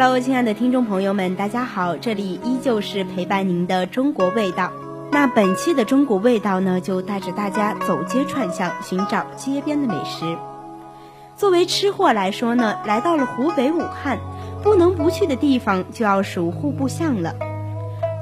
Hello，亲爱的听众朋友们，大家好，这里依旧是陪伴您的中国味道。那本期的中国味道呢，就带着大家走街串巷，寻找街边的美食。作为吃货来说呢，来到了湖北武汉，不能不去的地方就要数户部巷了。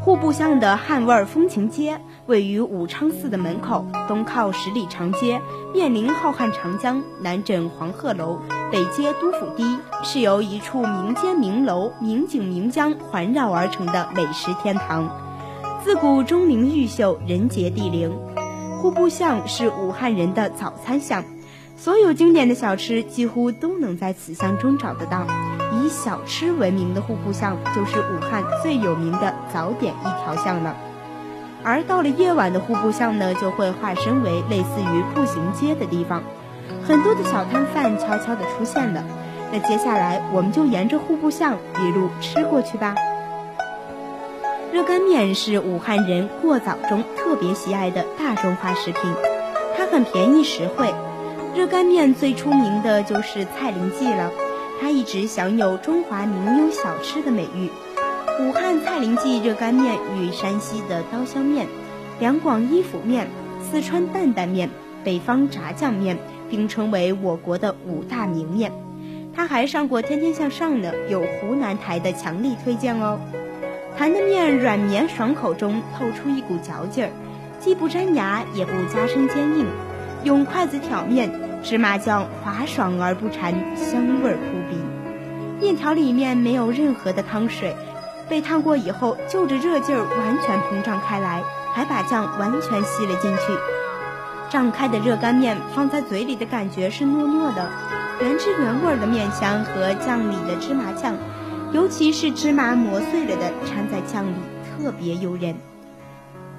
户部巷的汉味风情街位于武昌寺的门口，东靠十里长街，面临浩瀚长江，南枕黄鹤楼，北街都府堤，是由一处名间名楼、名景名江环绕而成的美食天堂。自古钟灵毓秀，人杰地灵，户部巷是武汉人的早餐巷。所有经典的小吃几乎都能在此巷中找得到。以小吃闻名的户部巷，就是武汉最有名的早点一条巷了。而到了夜晚的户部巷呢，就会化身为类似于步行街的地方，很多的小摊贩悄悄地出现了。那接下来我们就沿着户部巷一路吃过去吧。热干面是武汉人过早中特别喜爱的大众化食品，它很便宜实惠。热干面最出名的就是蔡林记了，它一直享有中华名优小吃的美誉。武汉蔡林记热干面与山西的刀削面、两广伊府面、四川担担面、北方炸酱面并称为我国的五大名面。它还上过《天天向上》呢，有湖南台的强力推荐哦。弹的面软绵爽口中透出一股嚼劲儿，既不粘牙也不加深坚硬。用筷子挑面。芝麻酱滑爽而不馋，香味扑鼻。面条里面没有任何的汤水，被烫过以后，就着热劲儿完全膨胀开来，还把酱完全吸了进去。胀开的热干面放在嘴里的感觉是糯糯的，原汁原味的面香和酱里的芝麻酱，尤其是芝麻磨碎了的掺在酱里，特别诱人。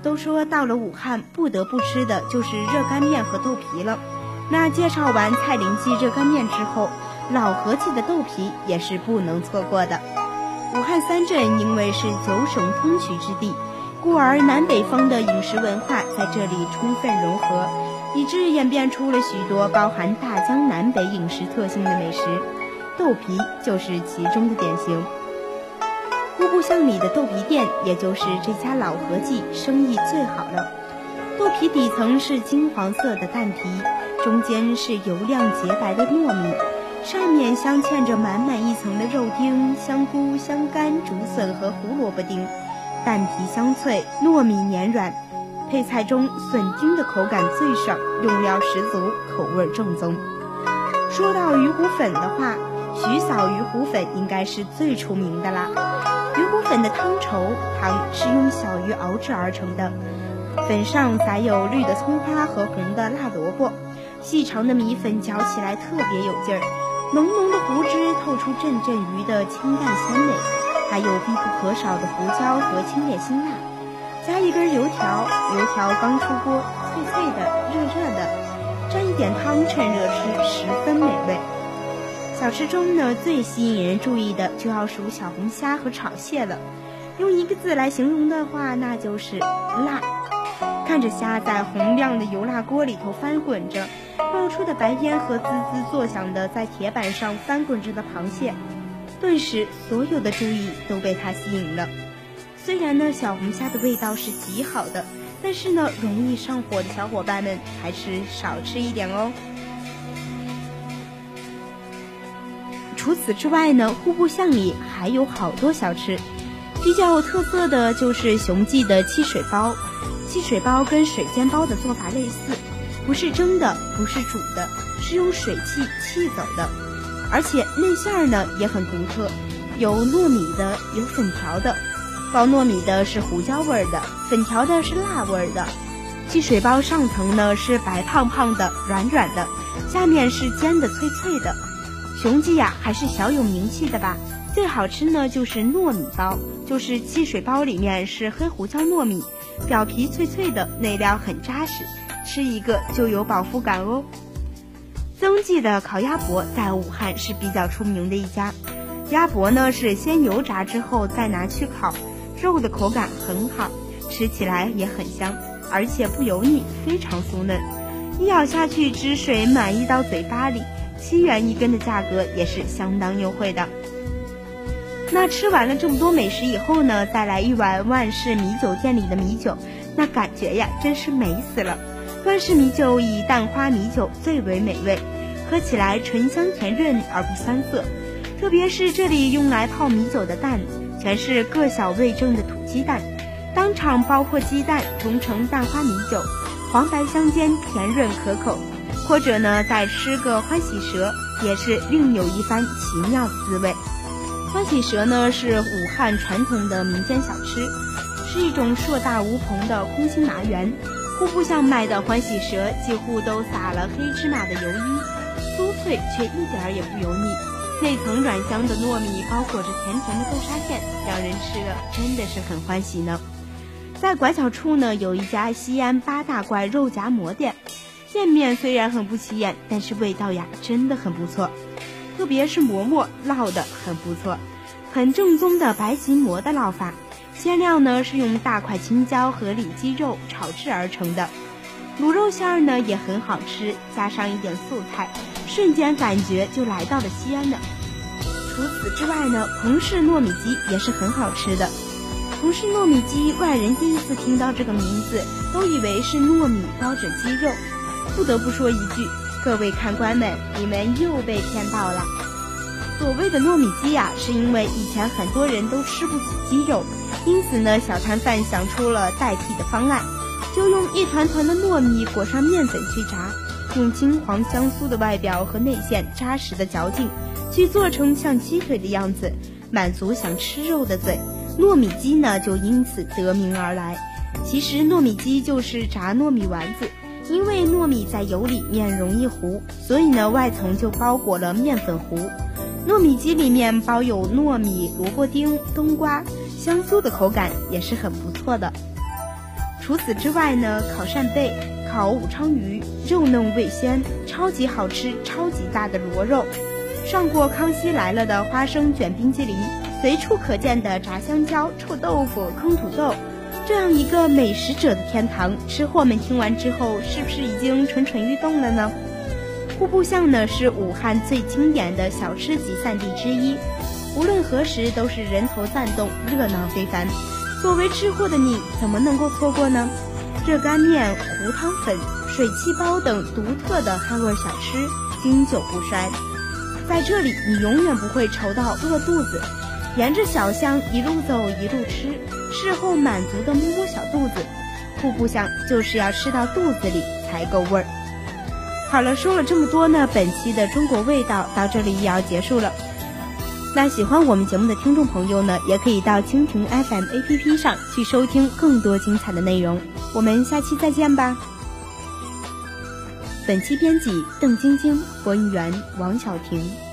都说到了武汉，不得不吃的就是热干面和豆皮了。那介绍完蔡林记热干面之后，老合记的豆皮也是不能错过的。武汉三镇因为是九省通衢之地，故而南北方的饮食文化在这里充分融合，以致演变出了许多包含大江南北饮食特性的美食，豆皮就是其中的典型。户部巷里的豆皮店，也就是这家老合记生意最好了。豆皮底层是金黄色的蛋皮。中间是油亮洁白的糯米，上面镶嵌着满满一层的肉丁、香菇、香干、竹笋和胡萝卜丁，蛋皮香脆，糯米黏软。配菜中笋丁的口感最爽，用料十足，口味正宗。说到鱼骨粉的话，徐嫂鱼骨粉应该是最出名的啦。鱼骨粉的汤稠，汤是用小鱼熬制而成的，粉上撒有绿的葱花和红的辣萝卜。细长的米粉嚼起来特别有劲儿，浓浓的胡汁透出阵阵鱼的清淡鲜美，还有必不可少的胡椒和清冽辛辣。加一根油条，油条刚出锅，脆脆的，热热的，蘸一点汤趁热吃，十分美味。小吃中呢，最吸引人注意的就要数小红虾和炒蟹了。用一个字来形容的话，那就是辣。看着虾在红亮的油辣锅里头翻滚着。冒出的白烟和滋滋作响的在铁板上翻滚着的螃蟹，顿时所有的注意都被它吸引了。虽然呢，小红虾的味道是极好的，但是呢，容易上火的小伙伴们还是少吃一点哦。除此之外呢，户部巷里还有好多小吃，比较有特色的就是熊记的汽水包。汽水包跟水煎包的做法类似。不是蒸的，不是煮的，是用水汽气走的，而且内馅儿呢也很独特，有糯米的，有粉条的。包糯米的是胡椒味儿的，粉条的是辣味儿的。汽水包上层呢是白胖胖的、软软的，下面是煎的脆脆的。雄鸡呀还是小有名气的吧？最好吃呢就是糯米包，就是汽水包里面是黑胡椒糯米，表皮脆脆的，内料很扎实。吃一个就有饱腹感哦。曾记的烤鸭脖在武汉是比较出名的一家，鸭脖呢是先油炸之后再拿去烤，肉的口感很好，吃起来也很香，而且不油腻，非常酥嫩，一咬下去汁水满溢到嘴巴里，七元一根的价格也是相当优惠的。那吃完了这么多美食以后呢，再来一碗万氏米酒店里的米酒，那感觉呀，真是美死了。万氏米酒以蛋花米酒最为美味，喝起来醇香甜润而不酸涩。特别是这里用来泡米酒的蛋，全是各小味正的土鸡蛋，当场剥破鸡蛋溶成蛋花米酒，黄白相间，甜润可口。或者呢，再吃个欢喜蛇，也是另有一番奇妙的滋味。欢喜蛇呢是武汉传统的民间小吃，是一种硕大无朋的空心麻圆。户部巷卖的欢喜蛇几乎都撒了黑芝麻的油衣，酥脆却一点儿也不油腻，内层软香的糯米包裹着甜甜的豆沙馅，让人吃了真的是很欢喜呢。在拐角处呢，有一家西安八大怪肉夹馍店，店面虽然很不起眼，但是味道呀真的很不错，特别是馍馍烙的很不错，很正宗的白吉馍的烙法。馅料呢是用大块青椒和里脊肉炒制而成的，卤肉馅儿呢也很好吃，加上一点素菜，瞬间感觉就来到了西安呢。除此之外呢，彭氏糯米鸡也是很好吃的。彭氏糯米鸡，外人第一次听到这个名字，都以为是糯米包着鸡肉。不得不说一句，各位看官们，你们又被骗到了。所谓的糯米鸡呀，是因为以前很多人都吃不起鸡肉。因此呢，小摊贩想出了代替的方案，就用一团团的糯米裹上面粉去炸，用金黄香酥的外表和内馅扎实的嚼劲，去做成像鸡腿的样子，满足想吃肉的嘴。糯米鸡呢，就因此得名而来。其实糯米鸡就是炸糯米丸子，因为糯米在油里面容易糊，所以呢，外层就包裹了面粉糊。糯米鸡里面包有糯米、萝卜丁、冬瓜。香酥的口感也是很不错的。除此之外呢，烤扇贝、烤武昌鱼，肉嫩味鲜，超级好吃，超级大的螺肉，上过《康熙来了》的花生卷冰激凌，随处可见的炸香蕉、臭豆腐、坑土豆，这样一个美食者的天堂，吃货们听完之后，是不是已经蠢蠢欲动了呢？户部巷呢，是武汉最经典的小吃集散地之一。无论何时都是人头攒动，热闹非凡。作为吃货的你，怎么能够错过呢？热干面、糊汤粉、水气包等独特的汉味小吃，经久不衰。在这里，你永远不会愁到饿肚子。沿着小巷一路走一路吃，事后满足的摸摸小肚子。户部巷就是要吃到肚子里才够味儿。好了，说了这么多呢，本期的中国味道到这里也要结束了。那喜欢我们节目的听众朋友呢，也可以到蜻蜓 FM APP 上去收听更多精彩的内容。我们下期再见吧。本期编辑邓晶晶，播音员王小婷。